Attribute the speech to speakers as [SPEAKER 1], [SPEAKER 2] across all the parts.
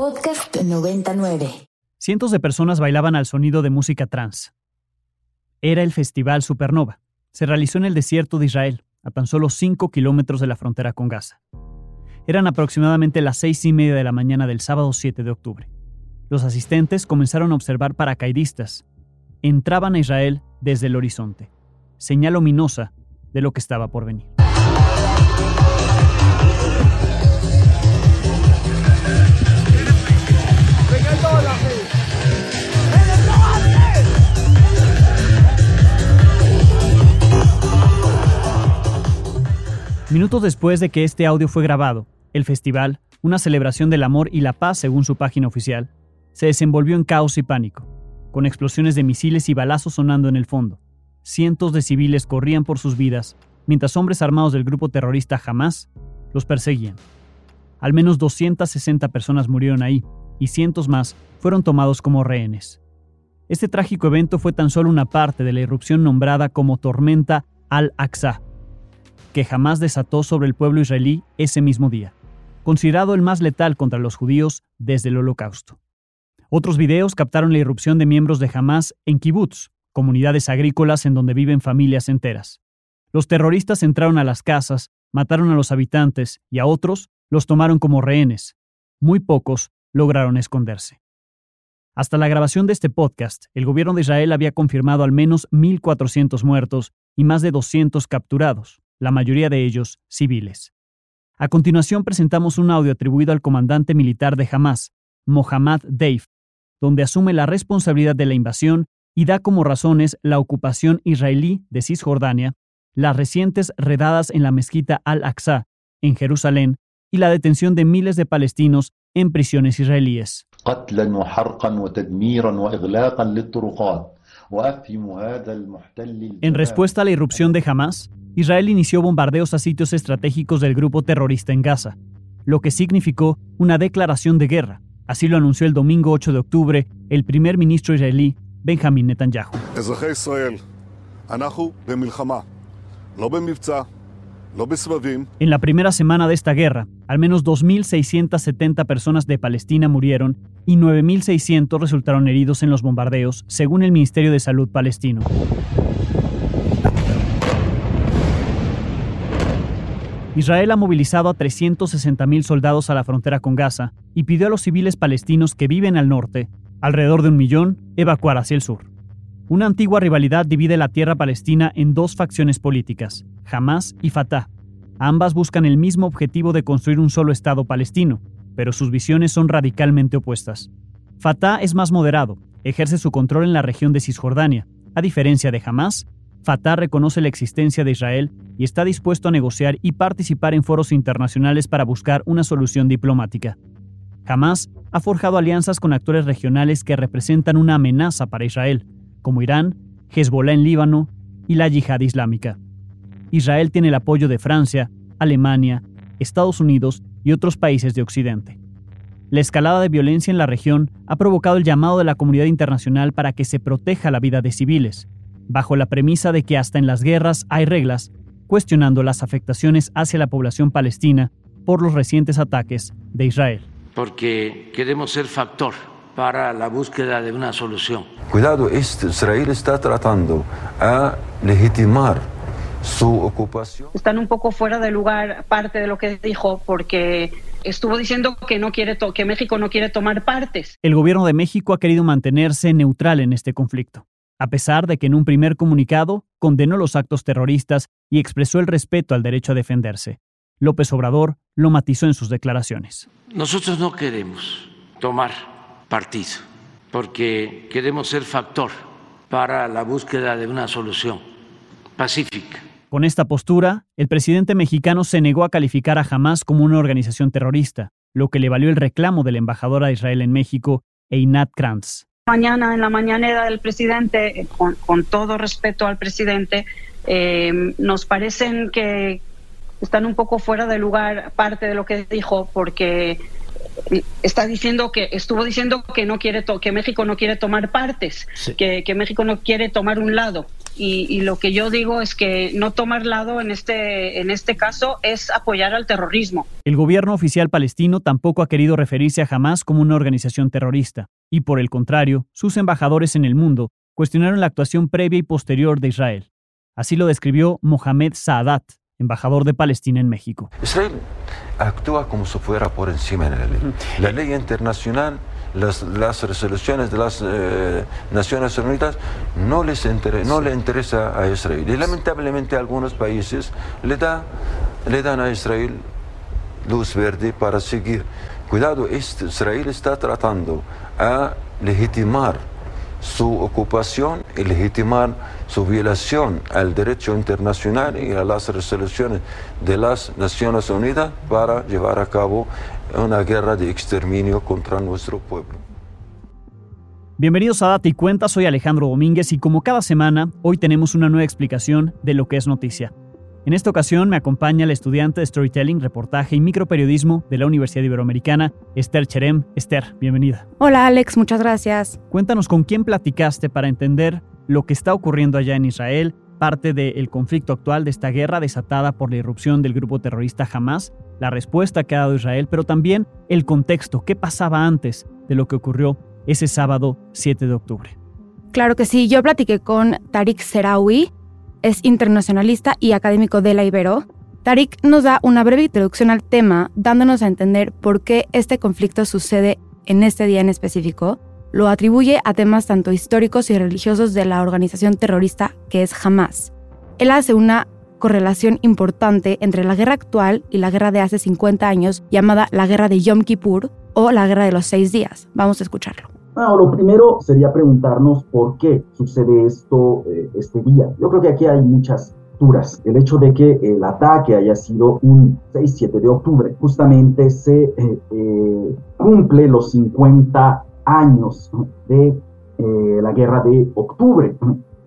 [SPEAKER 1] Podcast 99.
[SPEAKER 2] Cientos de personas bailaban al sonido de música trans. Era el Festival Supernova. Se realizó en el desierto de Israel, a tan solo 5 kilómetros de la frontera con Gaza. Eran aproximadamente las seis y media de la mañana del sábado 7 de octubre. Los asistentes comenzaron a observar paracaidistas. Entraban a Israel desde el horizonte, señal ominosa de lo que estaba por venir. Minutos después de que este audio fue grabado, el festival, una celebración del amor y la paz según su página oficial, se desenvolvió en caos y pánico, con explosiones de misiles y balazos sonando en el fondo. Cientos de civiles corrían por sus vidas, mientras hombres armados del grupo terrorista Hamas los perseguían. Al menos 260 personas murieron ahí, y cientos más fueron tomados como rehenes. Este trágico evento fue tan solo una parte de la irrupción nombrada como Tormenta al-Aqsa, que jamás desató sobre el pueblo israelí ese mismo día, considerado el más letal contra los judíos desde el Holocausto. Otros videos captaron la irrupción de miembros de Hamas en kibbutz, comunidades agrícolas en donde viven familias enteras. Los terroristas entraron a las casas, mataron a los habitantes y a otros los tomaron como rehenes. Muy pocos lograron esconderse. Hasta la grabación de este podcast, el gobierno de Israel había confirmado al menos 1.400 muertos y más de 200 capturados la mayoría de ellos civiles. A continuación presentamos un audio atribuido al comandante militar de Hamas, Mohammad Deif, donde asume la responsabilidad de la invasión y da como razones la ocupación israelí de Cisjordania, las recientes redadas en la mezquita Al-Aqsa, en Jerusalén, y la detención de miles de palestinos en prisiones israelíes. En respuesta a la irrupción de Hamas, Israel inició bombardeos a sitios estratégicos del grupo terrorista en Gaza, lo que significó una declaración de guerra. Así lo anunció el domingo 8 de octubre el primer ministro israelí Benjamin Netanyahu. En la primera semana de esta guerra, al menos 2.670 personas de Palestina murieron y 9.600 resultaron heridos en los bombardeos, según el Ministerio de Salud palestino. Israel ha movilizado a 360.000 soldados a la frontera con Gaza y pidió a los civiles palestinos que viven al norte, alrededor de un millón, evacuar hacia el sur. Una antigua rivalidad divide la tierra palestina en dos facciones políticas, Hamas y Fatah. Ambas buscan el mismo objetivo de construir un solo Estado palestino, pero sus visiones son radicalmente opuestas. Fatah es más moderado, ejerce su control en la región de Cisjordania. A diferencia de Hamas, Fatah reconoce la existencia de Israel y está dispuesto a negociar y participar en foros internacionales para buscar una solución diplomática. Hamas ha forjado alianzas con actores regionales que representan una amenaza para Israel, como Irán, Hezbollah en Líbano y la yihad islámica. Israel tiene el apoyo de Francia, Alemania, Estados Unidos y otros países de Occidente. La escalada de violencia en la región ha provocado el llamado de la comunidad internacional para que se proteja la vida de civiles, bajo la premisa de que hasta en las guerras hay reglas, cuestionando las afectaciones hacia la población palestina por los recientes ataques de Israel.
[SPEAKER 3] Porque queremos ser factor para la búsqueda de una solución.
[SPEAKER 4] Cuidado, Israel está tratando a legitimar su ocupación.
[SPEAKER 5] Están un poco fuera de lugar parte de lo que dijo porque estuvo diciendo que no quiere que México no quiere tomar partes.
[SPEAKER 2] El gobierno de México ha querido mantenerse neutral en este conflicto, a pesar de que en un primer comunicado condenó los actos terroristas y expresó el respeto al derecho a defenderse. López Obrador lo matizó en sus declaraciones.
[SPEAKER 3] Nosotros no queremos tomar partido, porque queremos ser factor para la búsqueda de una solución pacífica.
[SPEAKER 2] Con esta postura, el presidente mexicano se negó a calificar a Hamas como una organización terrorista, lo que le valió el reclamo de la embajadora de Israel en México, Einat Kranz.
[SPEAKER 5] Mañana, en la mañanera del presidente, con, todo respeto al presidente, eh, nos parecen que están un poco fuera de lugar parte de lo que dijo, porque está diciendo que estuvo diciendo que no quiere que México no quiere tomar partes, que, México no quiere tomar un lado y, lo que yo digo es que no tomar lado en este, en este caso es apoyar al terrorismo.
[SPEAKER 2] El gobierno oficial palestino tampoco ha querido referirse a Hamas como una organización terrorista, y por el contrario, sus embajadores en el mundo cuestionaron la actuación previa y posterior de Israel. Así lo describió Mohamed Saadat, embajador de Palestina en México.
[SPEAKER 4] Israel actúa como si fuera por encima de la ley. La ley internacional las, las resoluciones de las eh, Naciones Unidas no, les no le interesa a Israel. Y lamentablemente algunos países le, da, le dan a Israel luz verde para seguir. Cuidado, Israel está tratando a legitimar su ocupación y legitimar su violación al derecho internacional y a las resoluciones de las Naciones Unidas para llevar a cabo una guerra de exterminio contra nuestro pueblo.
[SPEAKER 2] Bienvenidos a Data y Cuenta, soy Alejandro Domínguez y como cada semana, hoy tenemos una nueva explicación de lo que es noticia. En esta ocasión me acompaña la estudiante de Storytelling, Reportaje y Microperiodismo de la Universidad Iberoamericana, Esther Cherem. Esther, bienvenida.
[SPEAKER 6] Hola Alex, muchas gracias.
[SPEAKER 2] Cuéntanos con quién platicaste para entender lo que está ocurriendo allá en Israel, parte del conflicto actual de esta guerra desatada por la irrupción del grupo terrorista Hamas la respuesta que ha dado Israel, pero también el contexto, qué pasaba antes de lo que ocurrió ese sábado 7 de octubre.
[SPEAKER 6] Claro que sí, yo platiqué con Tariq Serawi, es internacionalista y académico de la Ibero. Tariq nos da una breve introducción al tema, dándonos a entender por qué este conflicto sucede en este día en específico. Lo atribuye a temas tanto históricos y religiosos de la organización terrorista que es Hamas. Él hace una correlación importante entre la guerra actual y la guerra de hace 50 años llamada la guerra de Yom Kippur o la guerra de los seis días. Vamos a escucharlo.
[SPEAKER 7] Bueno, lo primero sería preguntarnos por qué sucede esto eh, este día. Yo creo que aquí hay muchas duras. El hecho de que el ataque haya sido un 6-7 de octubre, justamente se eh, eh, cumple los 50 años de la guerra de octubre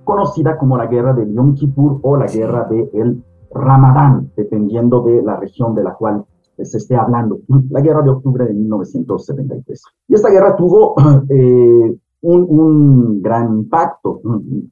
[SPEAKER 7] conocida como la guerra de Yom Kippur o la guerra del el Ramadán, dependiendo de la región de la cual se esté hablando, la guerra de octubre de 1973. Y esta guerra tuvo eh, un, gran impacto,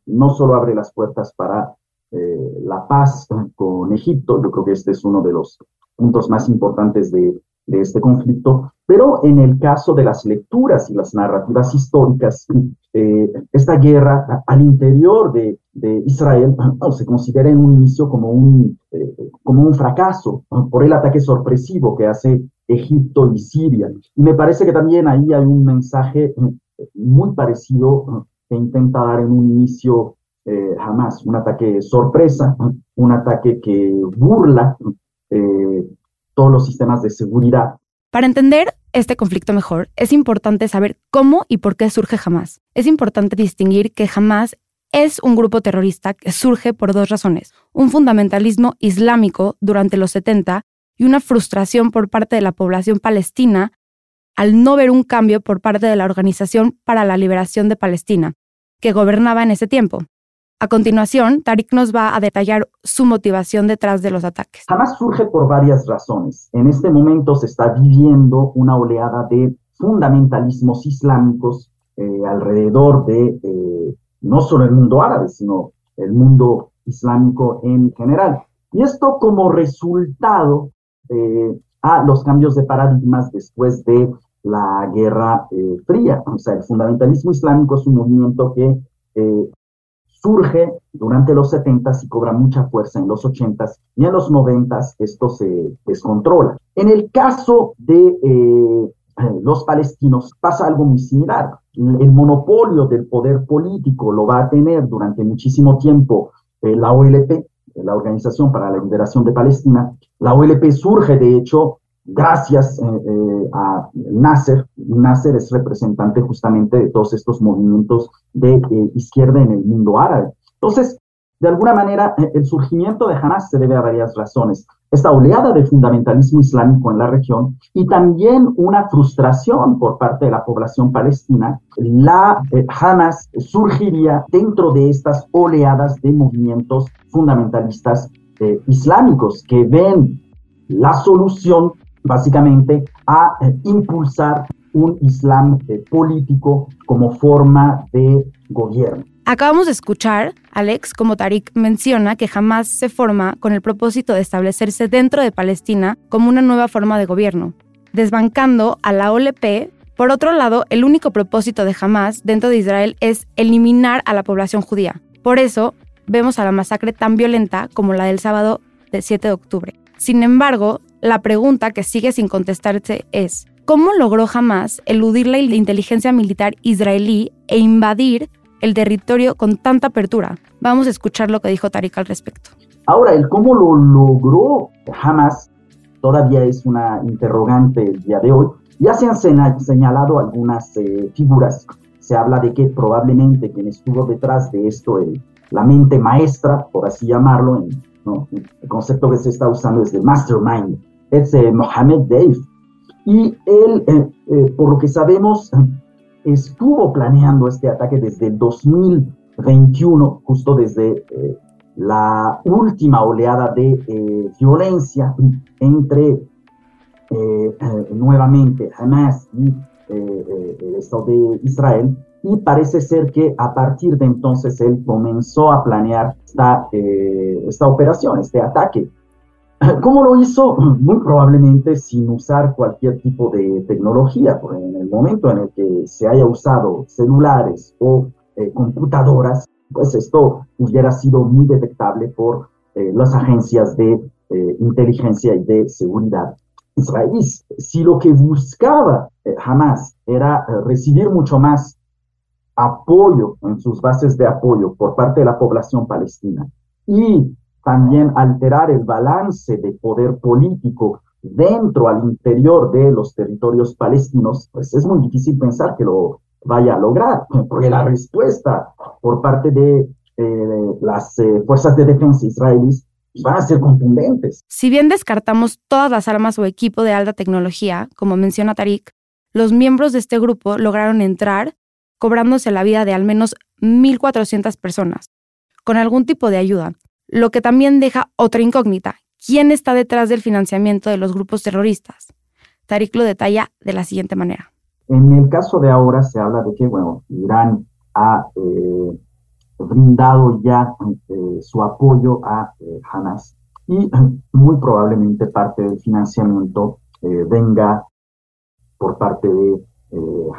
[SPEAKER 7] no solo abre las puertas para eh, la paz con Egipto, yo creo que este es uno de los puntos más importantes de, de este conflicto, pero en el caso de las lecturas y las narrativas históricas, eh, esta guerra al interior de, Israel se considera en un inicio como un, eh, como un fracaso por el ataque sorpresivo que hace Egipto y Siria. Y me parece que también ahí hay un mensaje eh, muy parecido que intenta dar en un inicio jamás, un ataque sorpresa, un ataque que burla todos los sistemas de seguridad.
[SPEAKER 6] Para entender este conflicto mejor, es importante saber cómo y por qué surge Hamas. Es importante distinguir que Hamas es un grupo terrorista que surge por dos razones. Un fundamentalismo islámico durante los 70 y una frustración por parte de la población palestina al no ver un cambio por parte de la Organización para la Liberación de Palestina, que gobernaba en ese tiempo. A continuación, Tariq nos va a detallar su motivación detrás de los ataques.
[SPEAKER 7] Hamas surge por varias razones. En este momento se está viviendo una oleada de fundamentalismos islámicos eh, alrededor de eh, no solo el mundo árabe, sino el mundo islámico en general. Y esto como resultado eh, a los cambios de paradigmas después de la Guerra Fría. O sea, el fundamentalismo islámico es un movimiento que surge durante los 70 y cobra mucha fuerza en los 80 y en los 90 esto se descontrola. En el caso de eh, los palestinos pasa algo muy similar. El monopolio del poder político lo va a tener durante muchísimo tiempo eh, la OLP, la Organización para la Liberación de Palestina. La OLP surge, de hecho, gracias eh, a Nasser. Nasser es representante justamente de todos estos movimientos de eh, izquierda en el mundo árabe. Entonces, de alguna manera, eh, el surgimiento de Hamas se debe a varias razones. Esta oleada de fundamentalismo islámico en la región y también una frustración por parte de la población palestina. La eh, Hamas surgiría dentro de estas oleadas de movimientos fundamentalistas islámicos que ven la solución básicamente a impulsar un Islam político como forma de gobierno.
[SPEAKER 6] Acabamos de escuchar, Alex, como Tariq menciona que jamás se forma con el propósito de establecerse dentro de Palestina como una nueva forma de gobierno, desbancando a la OLP. Por otro lado, el único propósito de Hamas dentro de Israel es eliminar a la población judía. Por eso, vemos a la masacre tan violenta como la del sábado del 7 de octubre. Sin embargo, la pregunta que sigue sin contestarse es, ¿cómo logró Hamas eludir la inteligencia militar israelí e invadir el territorio con tanta apertura. Vamos a escuchar lo que dijo Tariq al respecto.
[SPEAKER 7] Ahora, el cómo lo logró jamás todavía es una interrogante el día de hoy. Ya se han señalado algunas eh, figuras. Se habla de que probablemente quien estuvo detrás de esto, el, la mente maestra, por así llamarlo, el concepto que se está usando es el mastermind, es eh, Mohamed Deif. Y él, eh, por lo que sabemos, estuvo planeando este ataque desde el 2021, justo desde eh, la última oleada de eh, violencia entre eh, nuevamente Hamas y el Estado de Israel. Y parece ser que a partir de entonces él comenzó a planear esta, esta operación, este ataque ¿Cómo lo hizo? Muy probablemente sin usar cualquier tipo de tecnología, porque en el momento en el que se haya usado celulares o eh, computadoras, pues esto hubiera sido muy detectable por eh, las agencias de eh, inteligencia y de seguridad israelíes. Si lo que buscaba jamás era recibir mucho más apoyo en sus bases de apoyo por parte de la población palestina y también alterar el balance de poder político dentro al interior de los territorios palestinos, pues es muy difícil pensar que lo vaya a lograr, porque la respuesta por parte de eh, las eh, fuerzas de defensa israelíes van a ser contundentes.
[SPEAKER 6] Si bien descartamos todas las armas o equipo de alta tecnología, como menciona Tariq, los miembros de este grupo lograron entrar cobrándose la vida de al menos 1.400 personas, con algún tipo de ayuda, lo que también deja otra incógnita. ¿Quién está detrás del financiamiento de los grupos terroristas? Tariq lo detalla de la siguiente manera.
[SPEAKER 7] En el caso de ahora se habla de que, bueno, Irán ha eh, brindado ya eh, su apoyo a eh, Hamas y muy probablemente parte del financiamiento venga por parte de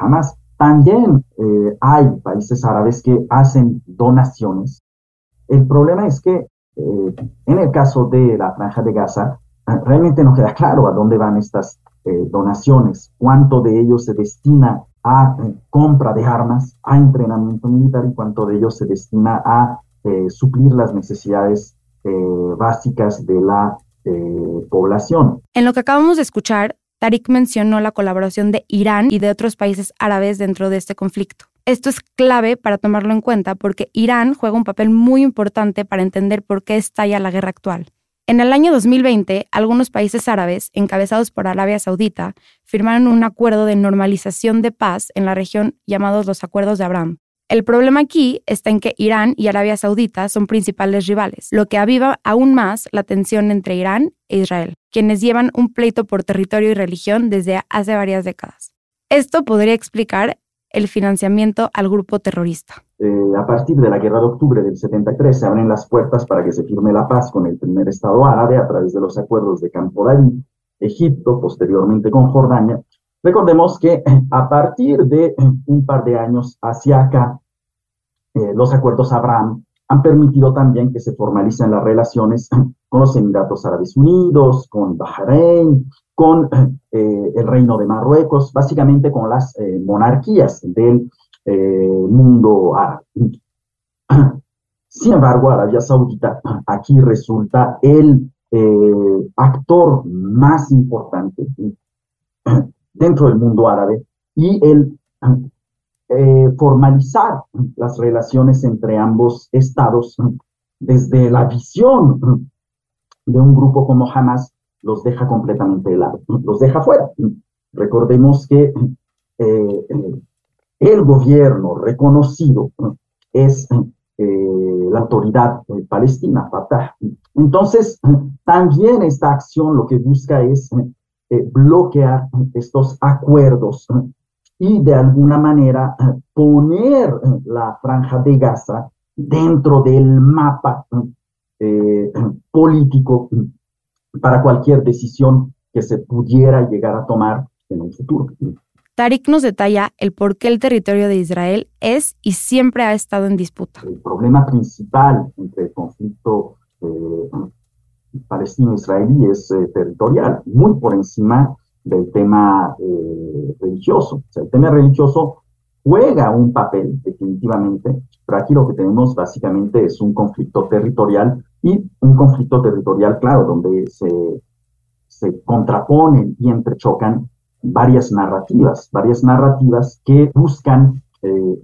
[SPEAKER 7] Hamas. También hay países árabes que hacen donaciones. El problema es que eh, en el caso de la franja de Gaza, realmente no queda claro a dónde van estas eh, donaciones, cuánto de ellos se destina a eh, compra de armas, a entrenamiento militar y cuánto de ellos se destina a suplir las necesidades básicas de la población.
[SPEAKER 6] En lo que acabamos de escuchar, Tariq mencionó la colaboración de Irán y de otros países árabes dentro de este conflicto. Esto es clave para tomarlo en cuenta porque Irán juega un papel muy importante para entender por qué estalla la guerra actual. En el año 2020, algunos países árabes, encabezados por Arabia Saudita, firmaron un acuerdo de normalización de paz en la región llamados los Acuerdos de Abraham. El problema aquí está en que Irán y Arabia Saudita son principales rivales, lo que aviva aún más la tensión entre Irán e Israel, quienes llevan un pleito por territorio y religión desde hace varias décadas. Esto podría explicar el financiamiento al grupo terrorista.
[SPEAKER 7] Eh, a partir de la guerra de octubre del 73 se abren las puertas para que se firme la paz con el primer Estado árabe a través de los acuerdos de Campo David, Egipto, posteriormente con Jordania. Recordemos que a partir de un par de años hacia acá, eh, los acuerdos Abraham han permitido también que se formalicen las relaciones con los Emiratos Árabes Unidos, con Bahrein, con eh, el Reino de Marruecos, básicamente con las eh, monarquías del eh, mundo árabe. Sin embargo, Arabia Saudita aquí resulta el actor más importante dentro del mundo árabe y el formalizar las relaciones entre ambos estados desde la visión de un grupo como Hamas los deja completamente de lado, los deja fuera. Recordemos que eh, el gobierno reconocido es eh, la autoridad palestina, Fatah. Entonces, también esta acción lo que busca es eh, bloquear estos acuerdos y de alguna manera poner la franja de Gaza dentro del mapa político para cualquier decisión que se pudiera llegar a tomar en un futuro.
[SPEAKER 6] Tarik nos detalla el por qué el territorio de Israel es y siempre ha estado en disputa.
[SPEAKER 7] El problema principal entre el conflicto eh, palestino-israelí es eh, territorial, muy por encima del tema eh, religioso. el tema religioso juega un papel definitivamente, pero aquí lo que tenemos básicamente es un conflicto territorial y un conflicto territorial, claro, donde se, se contraponen y entrechocan varias narrativas, varias narrativas que buscan eh,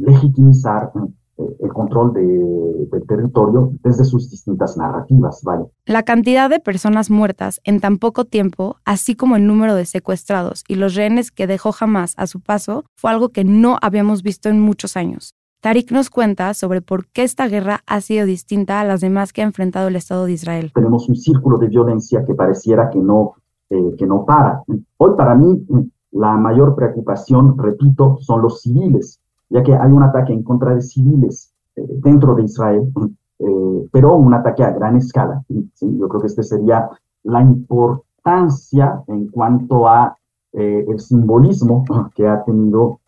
[SPEAKER 7] legitimizar el control del territorio desde sus distintas narrativas. ¿vale?
[SPEAKER 6] La cantidad de personas muertas en tan poco tiempo, así como el número de secuestrados y los rehenes que dejó jamás a su paso, fue algo que no habíamos visto en muchos años. Tarik nos cuenta sobre por qué esta guerra ha sido distinta a las demás que ha enfrentado el Estado de Israel.
[SPEAKER 7] Tenemos un círculo de violencia que pareciera que no eh, que no para. Hoy para mí la mayor preocupación, repito, son los civiles, ya que hay un ataque en contra de civiles eh, dentro de Israel, eh, pero un ataque a gran escala. Yo creo que este sería la importancia en cuanto a el simbolismo que ha tenido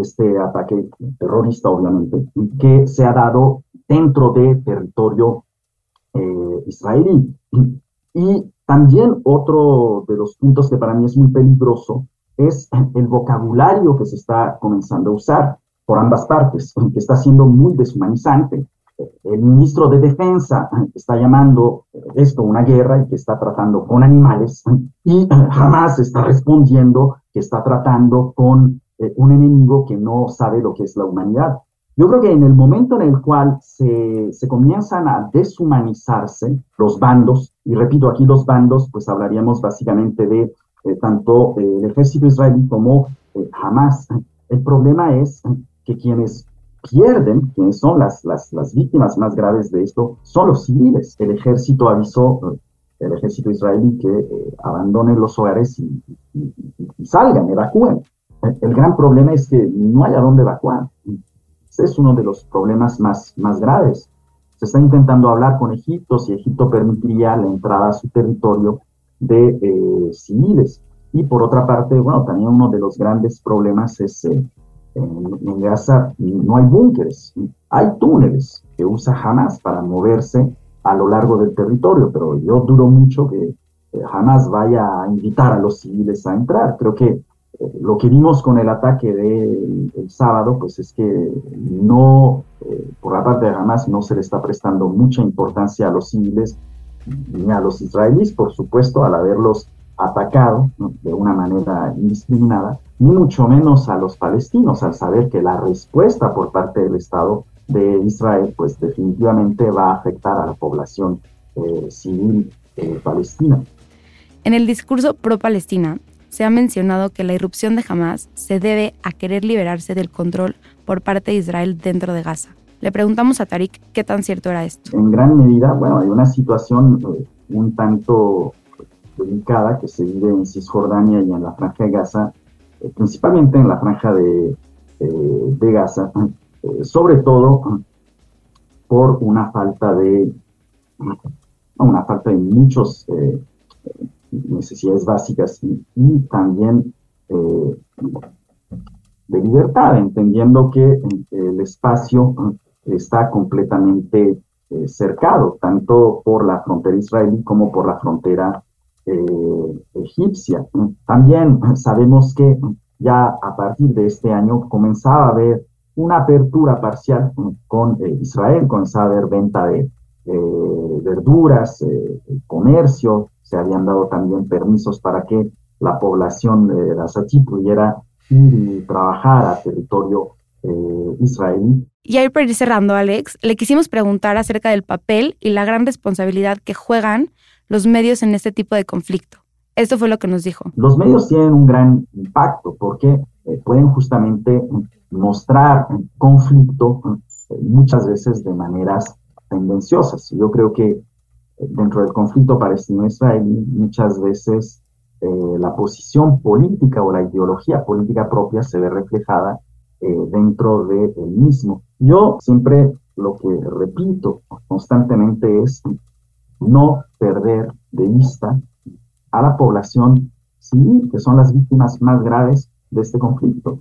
[SPEAKER 7] este ataque terrorista, obviamente, que se ha dado dentro de territorio israelí. Y también otro de los puntos que para mí es muy peligroso es el vocabulario que se está comenzando a usar por ambas partes, que está siendo muy deshumanizante. El ministro de Defensa está llamando esto una guerra y que está tratando con animales y jamás está respondiendo que está tratando con eh, un enemigo que no sabe lo que es la humanidad. Yo creo que en el momento en el cual se, se, comienzan a deshumanizarse los bandos, y repito aquí los bandos, pues hablaríamos básicamente de tanto eh, el ejército israelí como eh, Hamas. El problema es que quienes pierden, quienes son las, las, las, víctimas más graves de esto, son los civiles. El ejército avisó, el ejército israelí, que abandonen los hogares y, y, y salgan, evacúen. El gran problema es que no hay a dónde evacuar. Ese es uno de los problemas más, más graves. Se está intentando hablar con Egipto si Egipto permitiría la entrada a su territorio de eh, civiles. Y por otra parte, bueno, también uno de los grandes problemas es eh, en, Gaza no hay búnkeres, hay túneles que usa Hamas para moverse a lo largo del territorio, pero yo duro mucho que eh, Hamas vaya a invitar a los civiles a entrar. Creo que lo que vimos con el ataque del sábado, pues es que no, eh, por la parte de Hamas, no se le está prestando mucha importancia a los civiles a los israelíes, por supuesto, al haberlos atacado de una manera indiscriminada, ni mucho menos a los palestinos, al saber que la respuesta por parte del Estado de Israel, pues definitivamente va a afectar a la población eh, civil eh, palestina.
[SPEAKER 6] En el discurso pro-Palestina, se ha mencionado que la irrupción de Hamas se debe a querer liberarse del control por parte de Israel dentro de Gaza. Le preguntamos a Tarik qué tan cierto era esto.
[SPEAKER 7] En gran medida, bueno, hay una situación eh, un tanto delicada que se vive en Cisjordania y en la franja de Gaza, eh, principalmente en la franja de, eh, de Gaza, sobre todo por una falta de una falta de muchos necesidades básicas y, también eh, de libertad, entendiendo que el espacio está completamente eh, cercado, tanto por la frontera israelí como por la frontera eh, egipcia. También sabemos que ya a partir de este año comenzaba a haber una apertura parcial con Israel, comenzaba a haber venta de verduras, comercio, se habían dado también permisos para que la población de Asatí pudiera ir y trabajar a territorio eh, israelí.
[SPEAKER 6] Y ahí para ir cerrando, Alex, le quisimos preguntar acerca del papel y la gran responsabilidad que juegan los medios en este tipo de conflicto. Esto fue lo que nos dijo.
[SPEAKER 7] Los medios tienen un gran impacto porque eh, pueden justamente mostrar conflicto eh, muchas veces de maneras tendenciosas. Yo creo que dentro del conflicto palestino-israelí muchas veces eh, la posición política o la ideología política propia se ve reflejada eh, dentro del mismo. Yo siempre lo que repito constantemente es no perder de vista a la población civil, que son las víctimas más graves de este conflicto,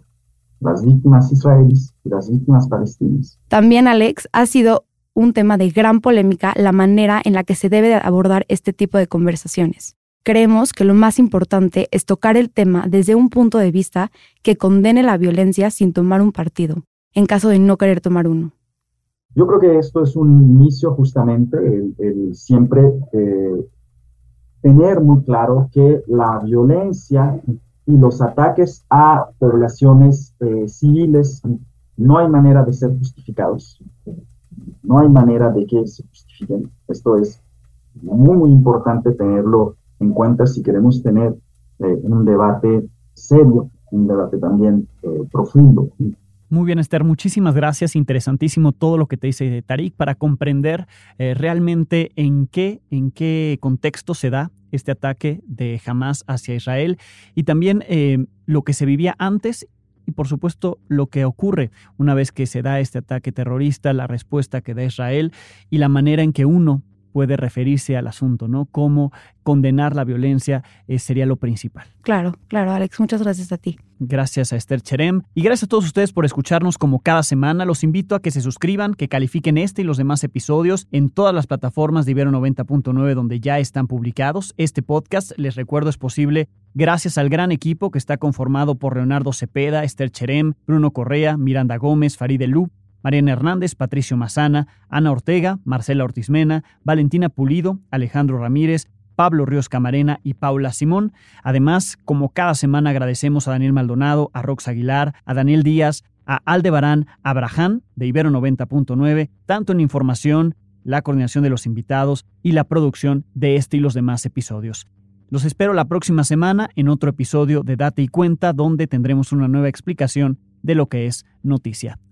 [SPEAKER 7] las víctimas israelíes y las víctimas palestinas.
[SPEAKER 6] También, Alex, ha sido un tema de gran polémica la manera en la que se debe abordar este tipo de conversaciones. Creemos que lo más importante es tocar el tema desde un punto de vista que condene la violencia sin tomar un partido, en caso de no querer tomar uno.
[SPEAKER 7] Yo creo que esto es un inicio justamente, el, siempre eh, tener muy claro que la violencia y los ataques a poblaciones eh, civiles no hay manera de ser justificados. No hay manera de que se justifiquen. Esto es muy, muy importante tenerlo en cuenta si queremos tener eh, un debate serio, un debate también eh, profundo.
[SPEAKER 2] Muy bien, Esther, muchísimas gracias. Interesantísimo todo lo que te dice Tarik para comprender eh, realmente en qué, en qué contexto se da este ataque de Hamas hacia Israel y también lo que se vivía antes y por supuesto lo que ocurre una vez que se da este ataque terrorista, la respuesta que da Israel y la manera en que uno puede referirse al asunto, ¿no? Cómo condenar la violencia eh, sería lo principal.
[SPEAKER 6] Claro, claro, Alex, muchas gracias a ti.
[SPEAKER 2] Gracias a Esther Cherem y gracias a todos ustedes por escucharnos como cada semana. Los invito a que se suscriban, que califiquen este y los demás episodios en todas las plataformas de Ibero 90.9 donde ya están publicados. Este podcast, les recuerdo, es posible gracias al gran equipo que está conformado por Leonardo Cepeda, Esther Cherem, Bruno Correa, Miranda Gómez, Farid Elú, Mariana Hernández, Patricio Mazana, Ana Ortega, Marcela Ortizmena, Valentina Pulido, Alejandro Ramírez, Pablo Ríos Camarena y Paula Simón. Además, como cada semana agradecemos a Daniel Maldonado, a Rox Aguilar, a Daniel Díaz, a Aldebarán Abraham de Ibero 90.9, tanto en información, la coordinación de los invitados y la producción de este y los demás episodios. Los espero la próxima semana en otro episodio de Date y Cuenta donde tendremos una nueva explicación de lo que es noticia.